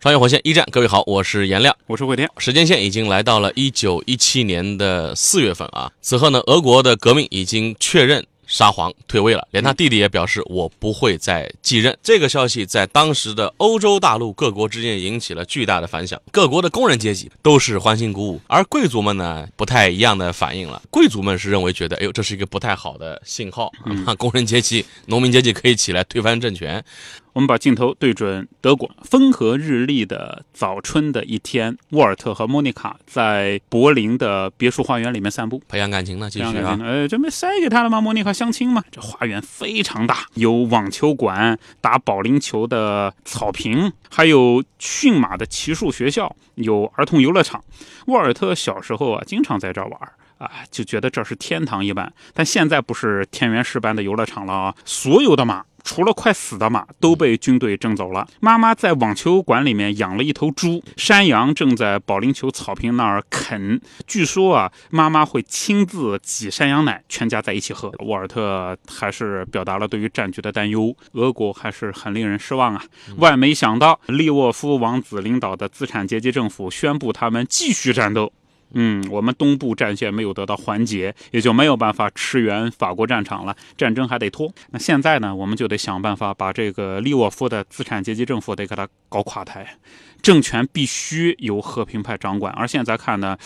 穿越火线一战，各位好，我是颜亮。我是慧天。时间线已经来到了一九一七年的四月份啊，此后呢，俄国的革命已经确认沙皇退位了，连他弟弟也表示我不会再继任。这个消息在当时的欧洲大陆各国之间引起了巨大的反响，各国的工人阶级都是欢欣鼓舞，而贵族们呢，不太一样的反应了。贵族们是认为觉得，哎呦，这是一个不太好的信号，啊，工人阶级、农民阶级可以起来推翻政权。我们把镜头对准德国，风和日丽的早春的一天，沃尔特和莫妮卡在柏林的别墅花园里面散步，培养感情呢，继续啊。呃，准备塞给他了吗？莫妮卡相亲嘛。这花园非常大，有网球馆、打保龄球的草坪，还有驯马的骑术学校，有儿童游乐场。沃尔特小时候啊，经常在这儿玩。啊，就觉得这是天堂一般，但现在不是田园式般的游乐场了啊！所有的马，除了快死的马，都被军队征走了。妈妈在网球馆里面养了一头猪，山羊正在保龄球草坪那儿啃。据说啊，妈妈会亲自挤山羊奶，全家在一起喝。沃尔特还是表达了对于战局的担忧，俄国还是很令人失望啊！万没想到，利沃夫王子领导的资产阶级政府宣布他们继续战斗。嗯，我们东部战线没有得到缓解，也就没有办法驰援法国战场了，战争还得拖。那现在呢，我们就得想办法把这个利沃夫的资产阶级政府得给他搞垮台，政权必须由和平派掌管。而现在看呢，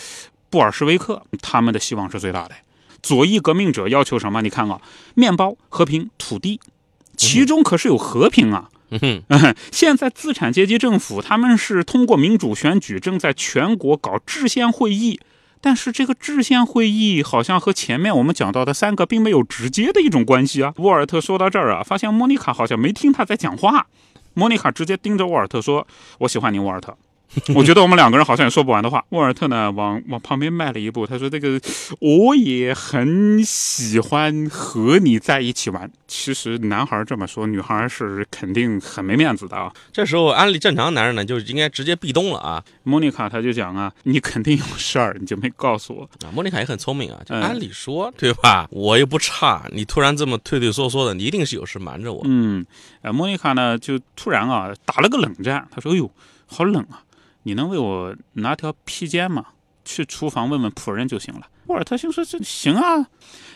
布尔什维克他们的希望是最大的。左翼革命者要求什么？你看啊，面包、和平、土地，其中可是有和平啊。嗯哼，现在资产阶级政府他们是通过民主选举，正在全国搞制宪会议。但是这个制宪会议好像和前面我们讲到的三个并没有直接的一种关系啊。沃尔特说到这儿啊，发现莫妮卡好像没听他在讲话。莫妮卡直接盯着沃尔特说：“我喜欢你，沃尔特。” 我觉得我们两个人好像也说不完的话。沃尔特呢，往往旁边迈了一步，他说：“这个我也很喜欢和你在一起玩。”其实男孩这么说，女孩是肯定很没面子的啊。这时候按理正常男人呢，就应该直接壁咚了啊。莫妮卡他就讲啊，你肯定有事儿，你就没告诉我。啊，莫妮卡也很聪明啊，就嗯按理说、对吧？我又不差，你突然这么退退缩缩的，你一定是有事瞒着我。嗯，呃，莫妮卡呢就突然啊打了个冷战，她说：“哎呦，好冷啊，你能为我拿条披肩吗？去厨房问问仆人就行了。”沃尔特心说：“这行啊。”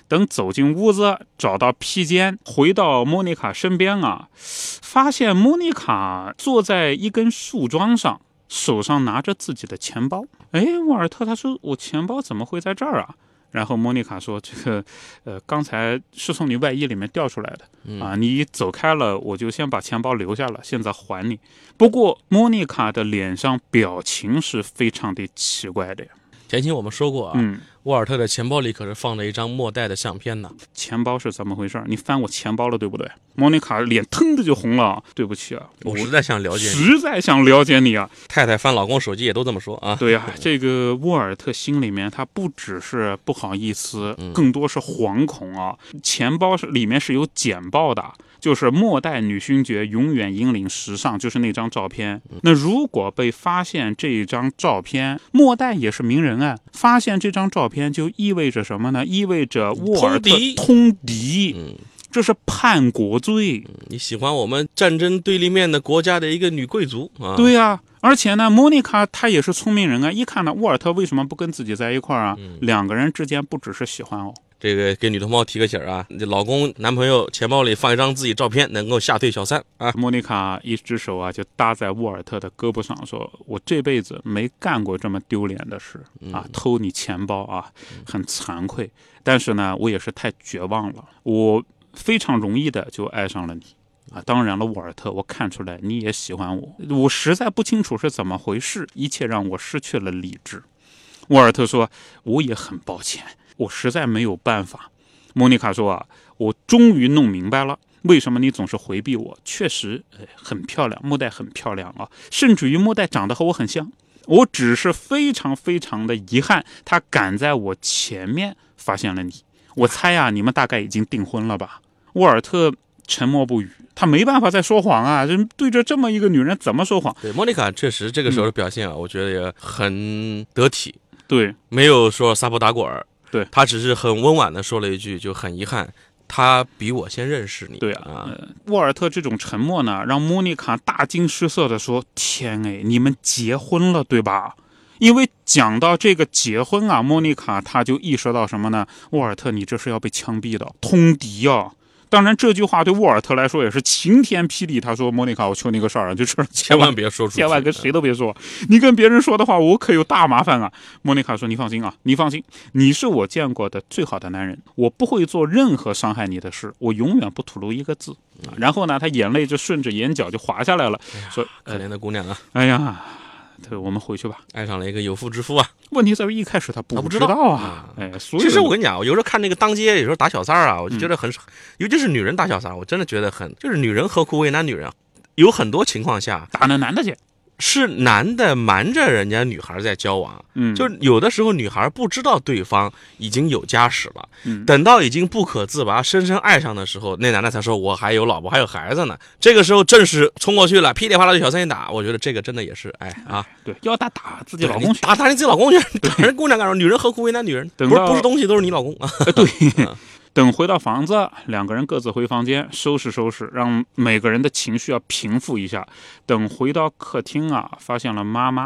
等走进屋子，找到披肩，回到莫妮卡身边啊，发现莫妮卡坐在一根树桩上，手上拿着自己的钱包。哎，沃尔特他说：“我钱包怎么会在这儿啊？”然后莫妮卡说：“这个，呃，刚才是从你外衣里面掉出来的。啊，你走开了，我就先把钱包留下了，现在还你。不过莫妮卡的脸上表情是非常的奇怪的呀。前期我们说过啊，嗯，沃尔特的钱包里可是放着一张莫代的相片呢。钱包是怎么回事？你翻我钱包了，对不对？莫妮卡脸腾的就红了。对不起啊，我实在想了解你，实在想了解你啊。太太翻老公手机也都这么说啊。对呀、这个沃尔特心里面他不只是不好意思，嗯更多是惶恐啊。钱包是里面是有简报的，就是末代女勋爵永远引领时尚，就是那张照片。嗯那如果被发现这一张照片，末代也是名人啊，发现这张照片就意味着什么呢？意味着沃尔特通敌，嗯，这是叛国罪。你喜欢我们战争对立面的国家的一个女贵族啊？对呀、而且呢，莫妮卡她也是聪明人啊，一看呢，沃尔特为什么不跟自己在一块儿啊？嗯两个人之间不只是喜欢哦。这个给女同胞提个醒儿啊，你老公、男朋友钱包里放一张自己照片，能够吓退小三啊。莫妮卡一只手啊就搭在沃尔特的胳膊上，说：“我这辈子没干过这么丢脸的事啊，偷你钱包啊，很惭愧。但是呢，我也是太绝望了，我非常容易的就爱上了你。”啊，当然了，沃尔特，我看出来你也喜欢我，我实在不清楚是怎么回事，一切让我失去了理智。沃尔特说：“我也很抱歉，我实在没有办法。”莫妮卡说：“啊，我终于弄明白了，为什么你总是回避我？确实，呃，很漂亮，莫代很漂亮啊，甚至于莫代长得和我很像。我只是非常非常的遗憾，他赶在我前面发现了你。我猜呀，你们大概已经订婚了吧？沃尔特沉默不语，他没办法再说谎啊！就对着这么一个女人，怎么说谎？对，莫妮卡确实这个时候的表现啊，我觉得也很得体，对，没有说撒泼打滚儿，对他只是很温婉的说了一句，就很遗憾，他比我先认识你。对啊，沃尔特这种沉默呢，让莫妮卡大惊失色的说：“天哎，你们结婚了对吧？”因为讲到这个结婚啊，莫妮卡她就意识到什么呢？沃尔特，你这是要被枪毙的，通敌啊！当然，这句话对沃尔特来说也是晴天霹雳。他说：“莫妮卡，我求你个事儿啊，就是千万 别说出去，千万跟谁都别说，你跟别人说的话，我可有大麻烦啊！莫妮卡说：“你放心啊，你放心，你是我见过的最好的男人，我不会做任何伤害你的事，我永远不吐露一个字。”啊然后呢，他眼泪就顺着眼角就滑下来了，说可怜的姑娘啊，：“哎呀，对，我们回去吧。爱上了一个有妇之夫啊。”问题在于一开始他不知道啊，哎，所以其实我跟你讲，我有时候看那个当街，有时候打小三儿啊，我就觉得很，尤其是女人打小三儿，我真的觉得很，就是女人何苦为难女人啊？有很多情况下打那男的去，是男的瞒着人家女孩在交往，嗯，就是有的时候女孩不知道对方已经有家室了，嗯等到已经不可自拔、深深爱上的时候，那男的才说我还有老婆还有孩子呢。这个时候正是冲过去了，噼里啪啦就小三一打，我觉得这个真的也是，哎啊，对，要打打自己老公去，打打你自己老公去，打人 姑娘干什么？女人何苦为难女人？不是不是东西都是你老公啊。呃 对。等回到房子，两个人各自回房间收拾收拾，让每个人的情绪要平复一下。等回到客厅啊，发现了妈妈。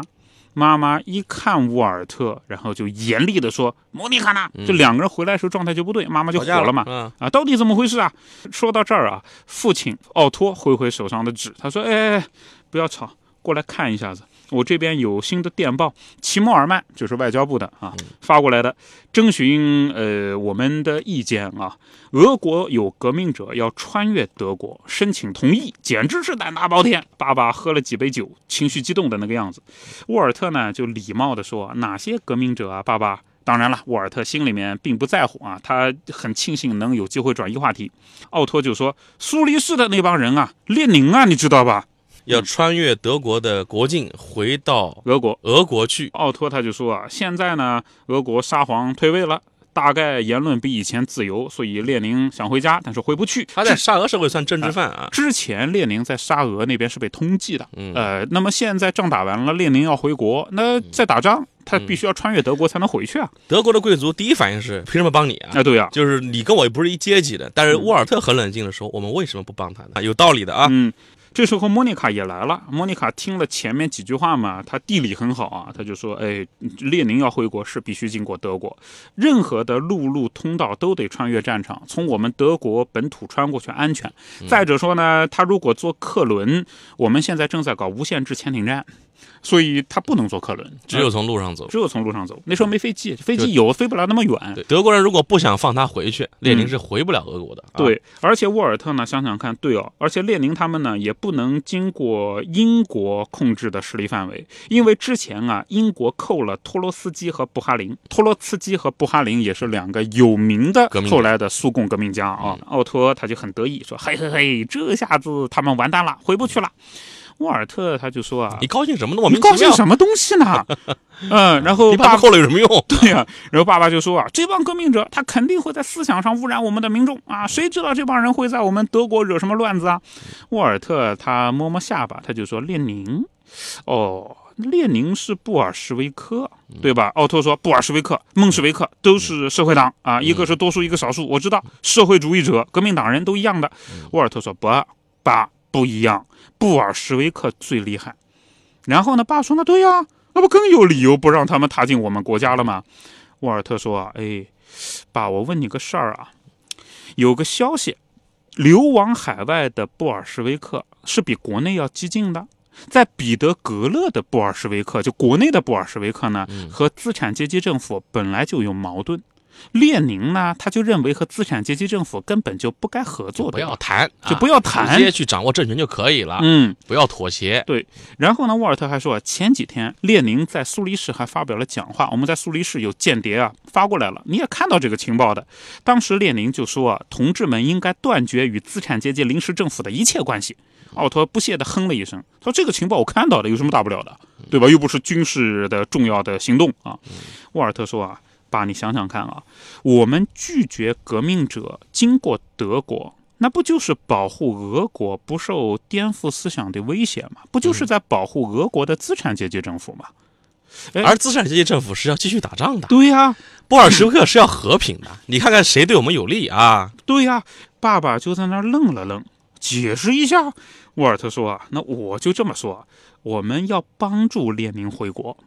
妈妈一看沃尔特，然后就严厉的说：“莫妮卡呢？”就两个人回来的时候状态就不对，妈妈就火了嘛。嗯，啊，到底怎么回事啊？说到这儿啊，父亲奥托挥挥手上的纸，他说：“哎哎，哎不要吵，过来看一下子。我这边有新的电报，齐默尔曼就是外交部的啊发过来的，征询呃我们的意见啊。俄国有革命者要穿越德国，申请同意，简直是胆大包天。爸爸喝了几杯酒，情绪激动的那个样子。沃尔特呢就礼貌地说：“哪些革命者啊，爸爸？”当然了，沃尔特心里面并不在乎啊，他很庆幸能有机会转移话题。奥托就说：“苏黎世的那帮人啊，列宁啊，你知道吧？要穿越德国的国境回到俄国。俄国去。奥托他就说啊，现在呢，俄国沙皇退位了，大概言论比以前自由，所以列宁想回家，但是回不去。他在沙俄社会算政治犯啊，之前列宁在沙俄那边是被通缉的，嗯呃，那么现在仗打完了，列宁要回国，那在打仗，他嗯必须要穿越德国才能回去啊！德国的贵族第一反应是凭什么帮你啊？啊，对呀、就是你跟我也不是一阶级的，但是沃尔特很冷静的说，我们为什么不帮他呢？啊有道理的啊。嗯，这时候莫妮卡也来了。莫妮卡听了前面几句话嘛，她地理很好啊，她就说：“哎，列宁要回国是必须经过德国，任何的陆路通道都得穿越战场，从我们德国本土穿过去安全。再者说呢，他如果坐客轮，我们现在正在搞无限制潜艇战，所以他不能坐客轮，只有从路上走。只有从路上走。那时候没飞机，飞机有飞不了那么远。对，德国人如果不想放他回去，列宁是回不了俄国的。啊，对，而且沃尔特呢，想想看，对哦，而且列宁他们呢也不能经过英国控制的势力范围，因为之前啊，英国扣了托洛斯基和布哈林，托洛茨基和布哈林也是两个有名的后来的苏共革命家啊。奥托他就很得意说：“嘿嘿嘿，这下子他们完蛋了，回不去了。”沃尔特他就说啊你，高兴什么呢？莫你高。兴什么东西呢？嗯，然后你把爸他扣了有什么用？对呀、然后爸爸就说啊，这帮革命者他肯定会在思想上污染我们的民众啊，谁知道这帮人会在我们德国惹什么乱子啊？沃尔特他摸摸下巴，他就说列宁，哦。列宁是布尔什维克，对吧？奥托说布尔什维克、孟什维克都是社会党啊，一个是多数，一个少数。我知道社会主义者、革命党人都一样的。沃尔特说不，爸不一样，布尔什维克最厉害。然后呢，爸说那对呀，那不更有理由不让他们踏进我们国家了吗？沃尔特说啊，哎，爸，我问你个事儿啊，有个消息，流亡海外的布尔什维克是比国内要激进的。在彼得格勒的布尔什维克，就国内的布尔什维克呢，和资产阶级政府本来就有矛盾。列宁呢，他就认为和资产阶级政府根本就不该合作的，不要谈，就啊不要谈直接去掌握政权就可以了，嗯，不要妥协。对然后呢，沃尔特还说，前几天列宁在苏黎世还发表了讲话，我们在苏黎世有间谍啊发过来了，你也看到这个情报的。当时列宁就说啊，同志们应该断绝与资产阶级临时政府的一切关系。奥托不屑地哼了一声，说：“这个情报我看到的，有什么大不了的，对吧？又不是军事的重要的行动啊。”沃尔特说啊，爸，你想想看啊，我们拒绝革命者经过德国，那不就是保护俄国不受颠覆思想的威胁吗？不就是在保护俄国的资产阶级政府吗？哎而资产阶级政府是要继续打仗的，对呀、布尔什维克是要和平的。你看看谁对我们有利啊？对呀、爸爸就在那儿愣了愣，解释一下。沃尔特说啊，那我就这么说，我们要帮助列宁回国。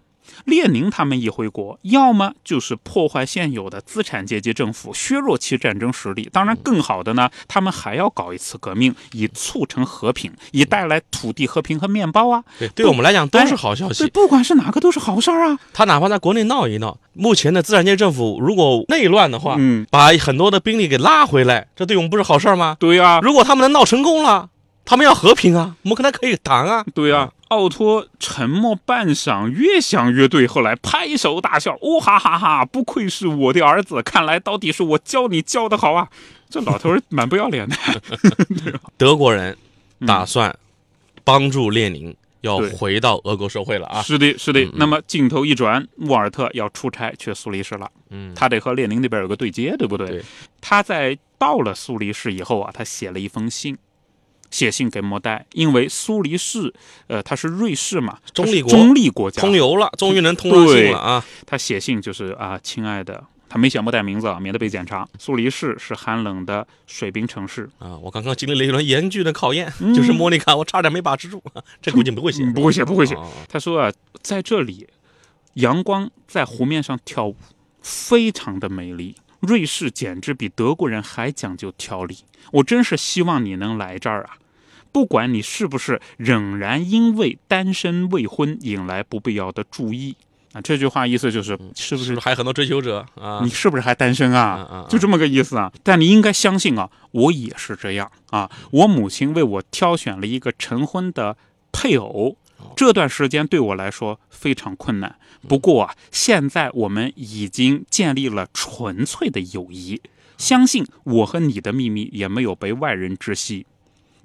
列宁他们一回国，要么就是破坏现有的资产阶级政府，削弱其战争实力。当然，更好的呢，他们还要搞一次革命，以促成和平，以带来土地和平和面包啊。对，对我们来讲都是好消对，息。不管是哪个都是好事儿啊。他哪怕在国内闹一闹，目前的资产阶级政府如果内乱的话，嗯，把很多的兵力给拉回来，这对我们不是好事儿吗？对呀、如果他们能闹成功了，他们要和平啊，我们跟他可以谈啊。对啊、奥托沉默半晌，越想越对，后来拍手大笑，哦哈哈哈！不愧是我的儿子，看来到底是我教你教的好啊！这老头儿蛮不要脸的。德国人打算帮助列宁要回到俄国社会了啊。是的，是的。嗯嗯那么镜头一转，沃尔特要出差去苏黎世了，嗯，他得和列宁那边有个对接，对不对？对他在到了苏黎世以后啊，他写了一封信。写信给莫代，因为苏黎世，呃，它是瑞士嘛，中立国中立国家，通邮了，终于能通上信了啊！他写信就是啊，亲爱的，他没写莫代名字啊，免得被检查。苏黎世是寒冷的水冰城市，啊，我刚刚经历了一轮严峻的考验，嗯就是莫妮卡，我差点没把持住。这估计不会写，嗯不会写，不会写。哦他说啊，在这里，阳光在湖面上跳舞，非常的美丽。瑞士简直比德国人还讲究条理，我真是希望你能来这儿啊！不管你是不是仍然因为单身未婚引来不必要的注意啊，这句话意思就是是不是还有很多追求者啊你？是不是还单身啊？就这么个意思啊。但你应该相信啊，我也是这样啊。我母亲为我挑选了一个成婚的配偶，哦这段时间对我来说非常困难。不过啊，现在我们已经建立了纯粹的友谊，相信我和你的秘密也没有被外人知悉。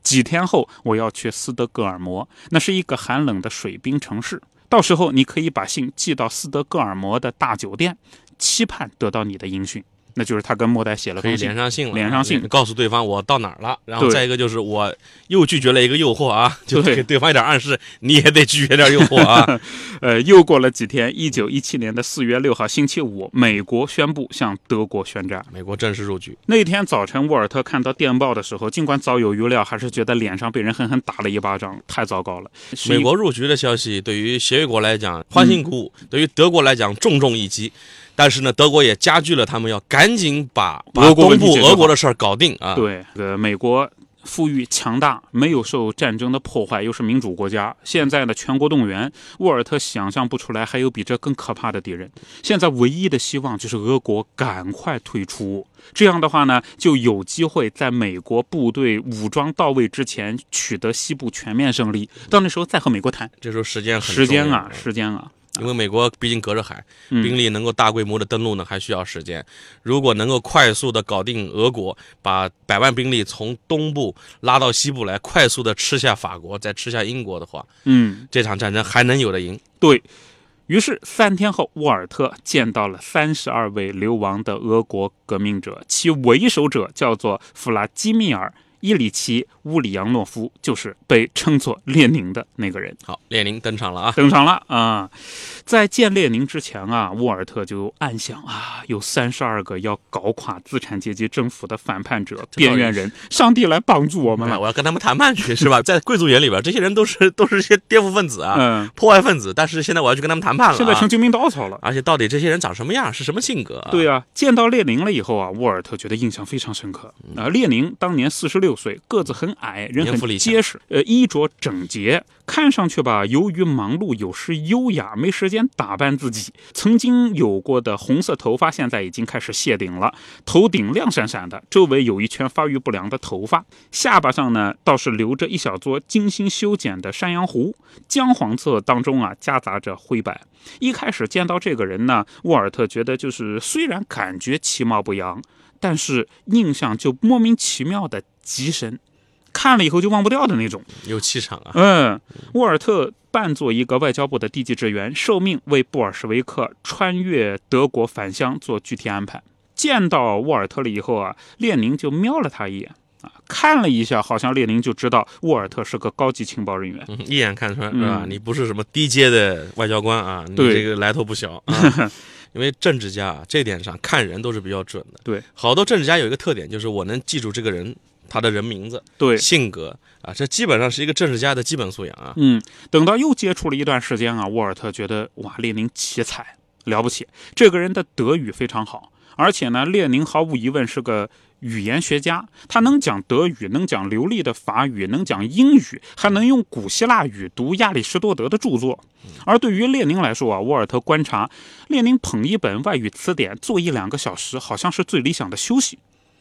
几天后，我要去斯德哥尔摩，那是一个寒冷的水冰城市。到时候，你可以把信寄到斯德哥尔摩的大酒店，期盼得到你的音讯。那就是他跟莫代写了可以封信连，上信了，连上信告诉对方我到哪儿了。然后再一个就是我又拒绝了一个诱惑啊，就给对方一点暗示，你也得拒绝点诱惑啊。呃，又过了几天，一九一七年的四月六号星期五，美国宣布向德国宣战。美国正式入局，那天早晨，沃尔特看到电报的时候，尽管早有预料，还是觉得脸上被人狠狠打了一巴掌，太糟糕了。美国入局的消息对于协约国来讲欢欣鼓舞，对于德国来讲重重一击。但是呢，德国也加剧了他们要赶紧把把东部俄国的事儿搞定啊。对，呃美国富裕强大，没有受战争的破坏，又是民主国家。现在呢，全国动员，沃尔特想象不出来还有比这更可怕的敌人。现在唯一的希望就是俄国赶快退出，这样的话呢，就有机会在美国部队武装到位之前取得西部全面胜利。到那时候再和美国谈。这时候时间很时间啊，时间啊，因为美国毕竟隔着海，嗯兵力能够大规模的登陆呢，还需要时间。如果能够快速的搞定俄国，把百万兵力从东部拉到西部来，快速的吃下法国，再吃下英国的话，嗯，这场战争还能有的赢。对于是，三天后，沃尔特见到了三十二位流亡的俄国革命者，其为首者叫做弗拉基米尔·伊里奇·乌里扬诺夫，就是被称作列宁的那个人。好，列宁登场了啊！登场了啊！在见列宁之前啊，沃尔特就暗想啊，有三十二个要搞垮资产阶级政府的反叛者、边缘人，上帝来帮助我们了。我要跟他们谈判去，是吧？在贵族眼里边，这些人都是 都是一些颠覆分子啊，嗯，破坏分子。但是现在我要去跟他们谈判了、啊，现在成救命稻草了。而且到底这些人长什么样，是什么性格、啊？对啊，见到列宁了以后啊，沃尔特觉得印象非常深刻。啊、列宁当年四十六六岁，个子很矮，人很结实，呃，衣着整洁，看上去吧，由于忙碌有失优雅，没时间打扮自己。曾经有过的红色头发，现在已经开始谢顶了，头顶亮闪闪的，周围有一圈发育不良的头发，下巴上呢倒是留着一小撮精心修剪的山羊胡，姜黄色当中啊夹杂着灰白。一开始见到这个人呢，沃尔特觉得就是虽然感觉其貌不扬，但是印象就莫名其妙的极神，看了以后就忘不掉的那种。有气场啊。嗯，沃尔特扮作一个外交部的地级职员，受命为布尔什维克穿越德国返乡做具体安排。见到沃尔特了以后啊，列宁就瞄了他一眼啊，看了一下，好像列宁就知道沃尔特是个高级情报人员。嗯一眼看出来是吧？嗯你不是什么低阶的外交官啊，你这个来头不小啊。因为政治家啊，这点上看人都是比较准的。对，好多政治家有一个特点，就是我能记住这个人他的人名字、对，性格啊，这基本上是一个政治家的基本素养啊。嗯，等到又接触了一段时间啊，沃尔特觉得哇，列宁奇才了不起，这个人的德语非常好，而且呢，列宁毫无疑问是个语言学家，他能讲德语，能讲流利的法语，能讲英语，还能用古希腊语读亚里士多德的著作。而对于列宁来说啊，沃尔特观察，列宁捧一本外语词典做一两个小时，好像是最理想的休息。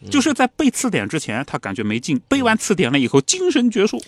就是在背词典之前，他感觉没劲；背完词典了以后，精神矍铄。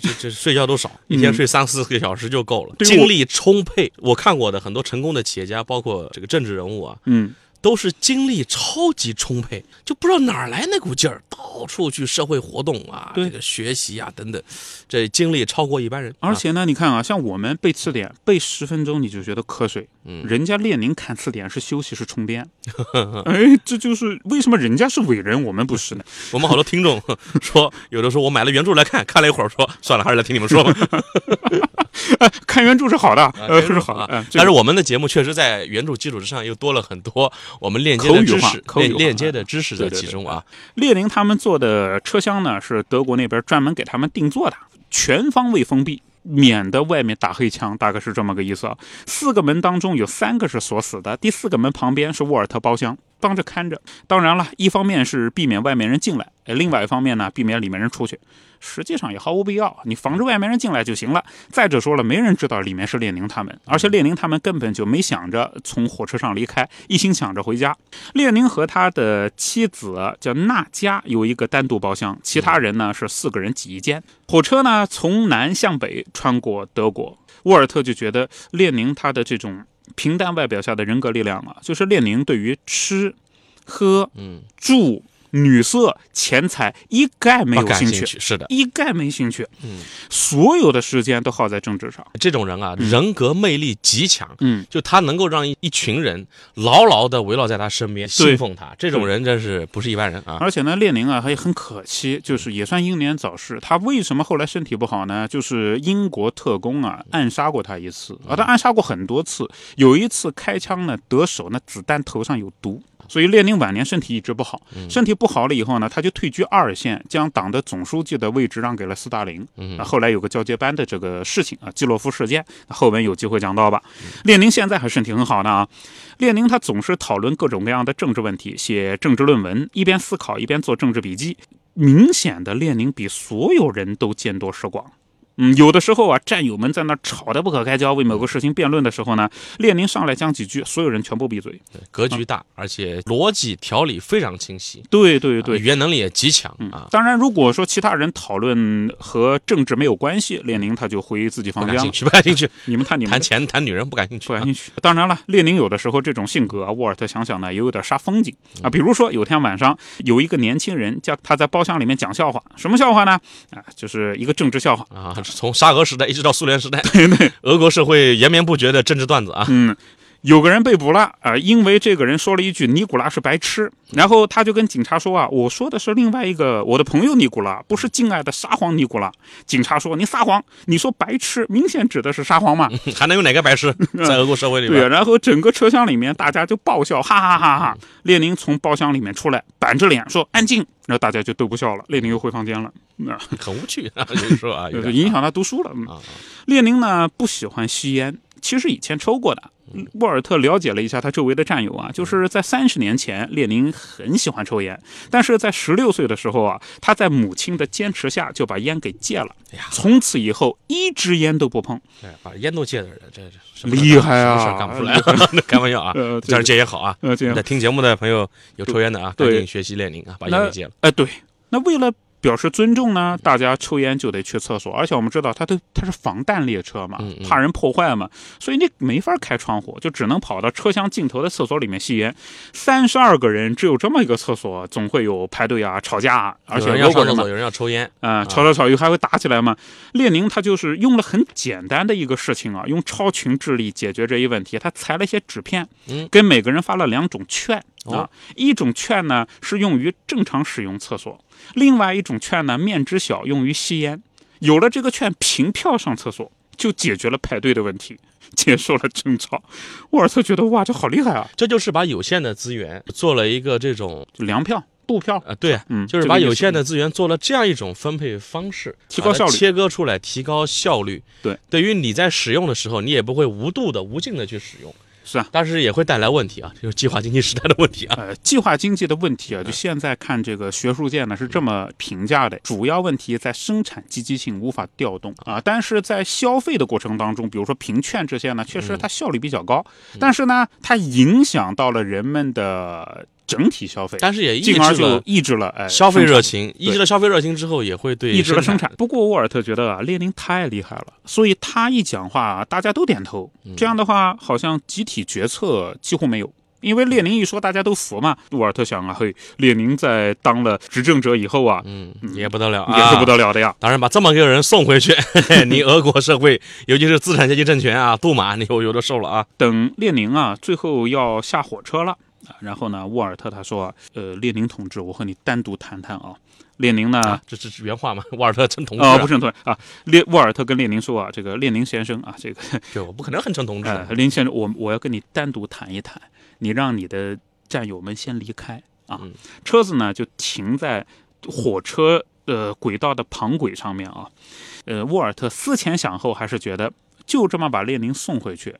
这这睡觉都少，一天睡三四个小时就够了，精力充沛。我看过的很多成功的企业家，包括这个政治人物啊，嗯，都是精力超级充沛，就不知道哪来那股劲儿，到处去社会活动啊，对。这个学习啊等等，这精力超过一般人。而且呢，你看啊，像我们背词典背十分钟你就觉得瞌睡，嗯人家列宁看词典是休息是充电，哎，这就是为什么人家是伟人，我们不是呢？啊 我们好多听众 说，有的时候我买了原著来看，看了一会儿说算了，还是来听你们说吧。哎，看原著是好的，呃，原著是好的，啊嗯，但是我们的节目确实在原著基础之上又多了很多我们链接的知识、链链接的知识在其中啊。列宁他们做的车厢呢，是德国那边专门给他们定做的，全方位封闭。免得外面打黑枪，大概是这么个意思啊。四个门当中有三个是锁死的，第四个门旁边是沃尔特包厢，帮着看着。当然了，一方面是避免外面人进来，另外一方面呢，避免里面人出去。实际上也毫无必要，你防着外面人进来就行了。再者说了，没人知道里面是列宁他们，而且列宁他们根本就没想着从火车上离开，一心想着回家。列宁和他的妻子叫娜佳有一个单独包厢，其他人呢是四个人挤一间。火车呢从南向北穿过德国，沃尔特就觉得列宁他的这种平淡外表下的人格力量啊，就是列宁对于吃、喝、嗯，住、女色、钱财一概没有兴趣。是的。一概没兴趣，嗯，所有的时间都耗在政治上。这种人啊，人格魅力极强，嗯，就他能够让一一群人牢牢的围绕在他身边，信奉他。这种人真是不是一般人啊。而且呢，列宁啊，他也很可惜，就是也算英年早逝。他为什么后来身体不好呢？就是英国特工啊暗杀过他一次，啊，他暗杀过很多次。有一次开枪呢得手，那子弹头上有毒。所以列宁晚年身体一直不好，身体不好了以后呢，他就退居二线，将党的总书记的位置让给了斯大林。嗯啊，后来有个交接班的这个事情啊，基洛夫事件，后文有机会讲到吧。列宁现在还身体很好呢啊。列宁他总是讨论各种各样的政治问题，写政治论文，一边思考一边做政治笔记。明显的，列宁比所有人都见多识广。嗯，有的时候啊，战友们在那吵得不可开交，为某个事情辩论的时候呢，列宁上来讲几句，所有人全部闭嘴。格局大，而且逻辑条理非常清晰，对对对语，言能力也极强嗯啊，。当然，如果说其他人讨论和政治没有关系，列宁他就回自己房间了。不感兴趣，不感兴趣，你们谈你们。谈钱谈女人不感兴趣啊。不感兴趣。当然了，列宁有的时候这种性格啊，沃尔特想想呢，也有点杀风景啊。比如说有天晚上，有一个年轻人叫他在包厢里面讲笑话，什么笑话呢？啊，就是一个政治笑话。啊，从沙俄时代一直到苏联时代，俄国社会延绵不绝的政治段子啊。嗯，有个人被捕了啊、因为这个人说了一句尼古拉是白痴，然后他就跟警察说啊，我说的是另外一个我的朋友尼古拉，不是敬爱的沙皇尼古拉。警察说你撒谎，你说白痴，明显指的是沙皇嘛。还能有哪个白痴 在俄国社会里对啊，边？然后整个车厢里面大家就爆笑，哈哈哈哈！列宁从包厢里面出来，板着脸说安静，然后大家就都不笑了。列宁又回房间了，那、很无趣啊，就是说啊，影响他读书了。列宁呢不喜欢吸烟，其实以前抽过的，沃尔特了解了一下他周围的战友啊，就是在三十年前，列宁很喜欢抽烟，但是在十六岁的时候啊，他在母亲的坚持下就把烟给戒了。哎呀，从此以后一支烟都不碰。哎，把烟都戒的人，这这什么厉害啊干不出来，开玩笑啊，呃，这样戒也好啊。呃，这样在听节目的朋友有抽烟的啊，赶对紧学习列宁啊，把烟给戒了。哎，对，那为了表示尊重呢，大家抽烟就得去厕所，而且我们知道它都它是防弹列车嘛嗯，嗯怕人破坏嘛，所以你没法开窗户，就只能跑到车厢尽头的厕所里面吸烟。三十二个人只有这么一个厕所，总会有排队啊、吵架啊，而且有人要上厕所，有人要抽烟，啊，吵吵吵又还会打起来嘛。列宁他就是用了很简单的一个事情啊，用超群智力解决这一问题。他裁了一些纸片，嗯给每个人发了两种券啊哦。一种券呢是用于正常使用厕所，另外一种券呢面值小，用于吸烟。有了这个券，凭票上厕所就解决了排队的问题，结束了争吵。沃尔特觉得哇，这好厉害啊！这就是把有限的资源做了一个这种粮票、布票，啊，对就是把有限的资源做了这样一种分配方式，提高效率切割出来，提高效率。对，对于你在使用的时候，你也不会无度的、无尽的去使用，是啊。但是也会带来问题啊，就是计划经济时代的问题啊。呃，计划经济的问题啊，就现在看这个学术界呢是这么评价的：主要问题在生产积极性无法调动啊，但是在消费的过程当中，比如说凭券这些呢，确实它效率比较高，但是呢，它影响到了人们的整体消费，但是也抑进而就制了抑制了哎消费热情，抑制了消费热情之后，也会对抑制了生生产。不过沃尔特觉得啊，列宁太厉害了，所以他一讲话啊，大家都点头。这样的话，好像集体决策几乎没有。因为列宁一说，大家都服嘛。沃尔特想啊，嘿，列宁在当了执政者以后啊，嗯，也不得了啊，也是不得了的呀。当然，把这么个人送回去，嘿嘿你俄国社会，尤其是资产阶级政权啊，杜马，你有有的受了啊。等列宁啊，最后要下火车了啊，然后呢，沃尔特他说，呃，列宁同志，我和你单独谈谈啊。列宁呢，啊，这这是原话嘛？沃尔特称同志、啊、啊，不是同志啊，列沃尔特跟列宁说啊，这个列宁先生啊，这个 对，我不可能很称同志林先生，我我要跟你单独谈一谈，你让你的战友们先离开啊。嗯车子呢就停在火车呃轨道的旁轨上面啊。呃，沃尔特思前想后，还是觉得就这么把列宁送回去，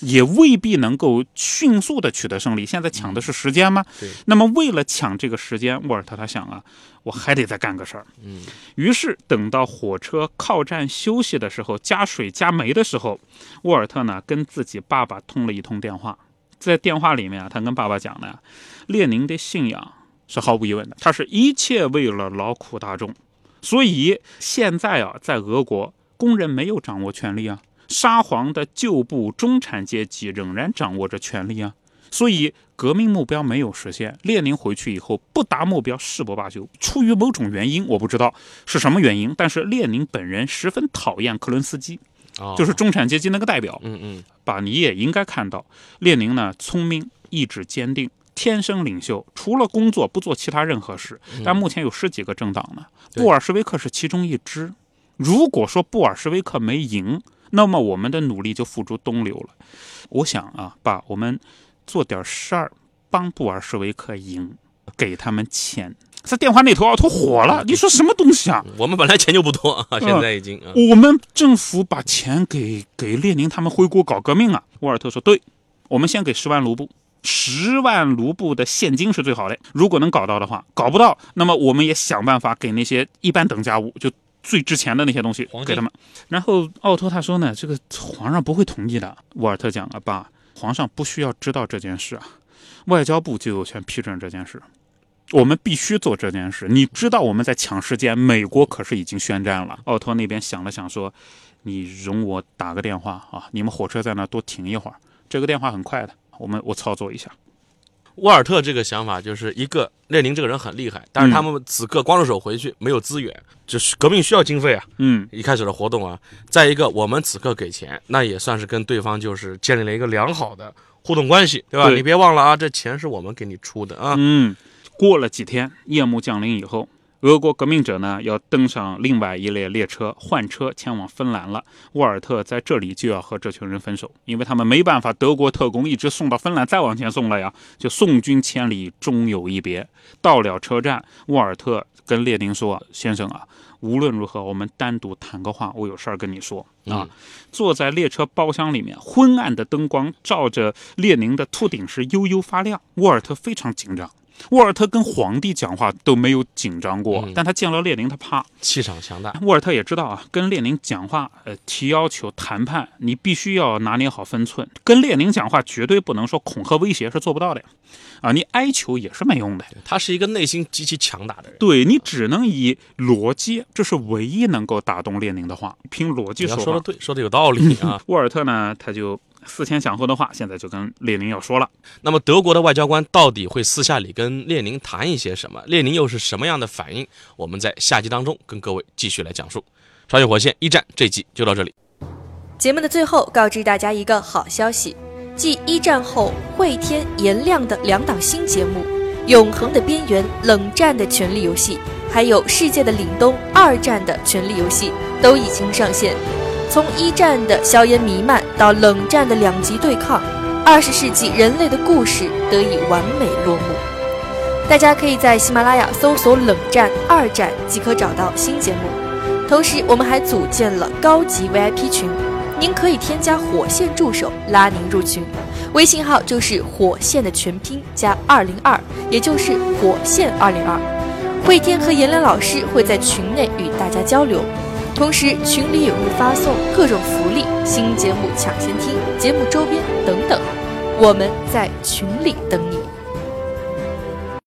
也未必能够迅速的取得胜利。现在抢的是时间吗？嗯对那么为了抢这个时间，沃尔特他想啊，我还得再干个事儿。嗯，于是等到火车靠站休息的时候，加水加煤的时候，沃尔特呢跟自己爸爸通了一通电话。在电话里面啊，他跟爸爸讲呢，列宁的信仰是毫无疑问的，他是一切为了劳苦大众。所以现在啊，在俄国，工人没有掌握权力啊，沙皇的旧部中产阶级仍然掌握着权力啊。所以革命目标没有实现，列宁回去以后不达目标誓不罢休。出于某种原因，我不知道是什么原因，但是列宁本人十分讨厌克伦斯基，哦，就是中产阶级那个代表。嗯嗯，把，你也应该看到，列宁呢聪明，意志坚定，天生领袖，除了工作不做其他任何事。但目前有十几个政党呢，对布尔什维克是其中一支。如果说布尔什维克没赢，那么我们的努力就付诸东流了。我想啊，把，我们做点事儿，帮布尔什维克赢，给他们钱。在电话那头，奥托火了，你说什么东西啊？我们本来钱就不多啊，现在已经啊，我们政府把钱给给列宁他们回国搞革命啊！沃尔特说：“对，我们先给十万卢布，十万卢布的现金是最好的。如果能搞到的话，搞不到，那么我们也想办法给那些一般等价物，就最值钱的那些东西给他们。”然后奥托他说呢：“这个皇上不会同意的。”沃尔特讲啊，爸，皇上不需要知道这件事啊，外交部就有权批准这件事。我们必须做这件事。你知道我们在抢时间，美国可是已经宣战了。奥托那边想了想说：“你容我打个电话啊，你们火车在那多停一会儿。这个电话很快的，我们我操作一下。沃尔特这个想法就是一个列宁这个人很厉害，但是他们此刻光着手回去没有资源，就是革命需要经费啊，嗯，一开始的活动啊。再一个，我们此刻给钱，那也算是跟对方就是建立了一个良好的互动关系，对吧？对你别忘了啊，这钱是我们给你出的啊。嗯，过了几天，夜幕降临以后，俄国革命者呢要登上另外一列列车，换车前往芬兰了。沃尔特在这里就要和这群人分手，因为他们没办法，德国特工一直送到芬兰，再往前送了呀，就送君千里，终有一别。到了车站，沃尔特跟列宁说：“先生啊，无论如何，我们单独谈个话，我有事儿跟你说啊。坐在列车包厢里面，昏暗的灯光照着列宁的秃顶时悠悠发亮。沃尔特非常紧张。沃尔特跟皇帝讲话都没有紧张过，嗯但他见了列宁，他怕。气场强大。沃尔特也知道啊，跟列宁讲话，呃，提要求、谈判，你必须要拿捏好分寸。跟列宁讲话，绝对不能说恐吓、威胁，是做不到的呀。啊，你哀求也是没用的。他是一个内心极其强大的人。对你只能以逻辑，这是唯一能够打动列宁的话。凭逻辑说。说的对，说的有道理啊。沃尔特呢，他就思前想后的话，现在就跟列宁要说了。那么德国的外交官到底会私下里跟列宁谈一些什么？列宁又是什么样的反应？我们在下集当中跟各位继续来讲述。穿越火线一战这集就到这里。节目的最后，告知大家一个好消息：继一战后会天颜亮的两档新节目《永恒的边缘》《冷战的权力游戏》，还有《世界的凛冬》《二战的权力游戏》都已经上线。从一战的硝烟弥漫到冷战的两极对抗，二十世纪人类的故事得以完美落幕。大家可以在喜马拉雅搜索“冷战”“二战”即可找到新节目。同时，我们还组建了高级 VIP 群，您可以添加火线助手拉您入群，微信号就是火线的全拼加二零二，也就是火线二零二。慧天和颜良老师会在群内与大家交流，同时群里也会发送各种福利、新节目抢先听、节目周边等等，我们在群里等你。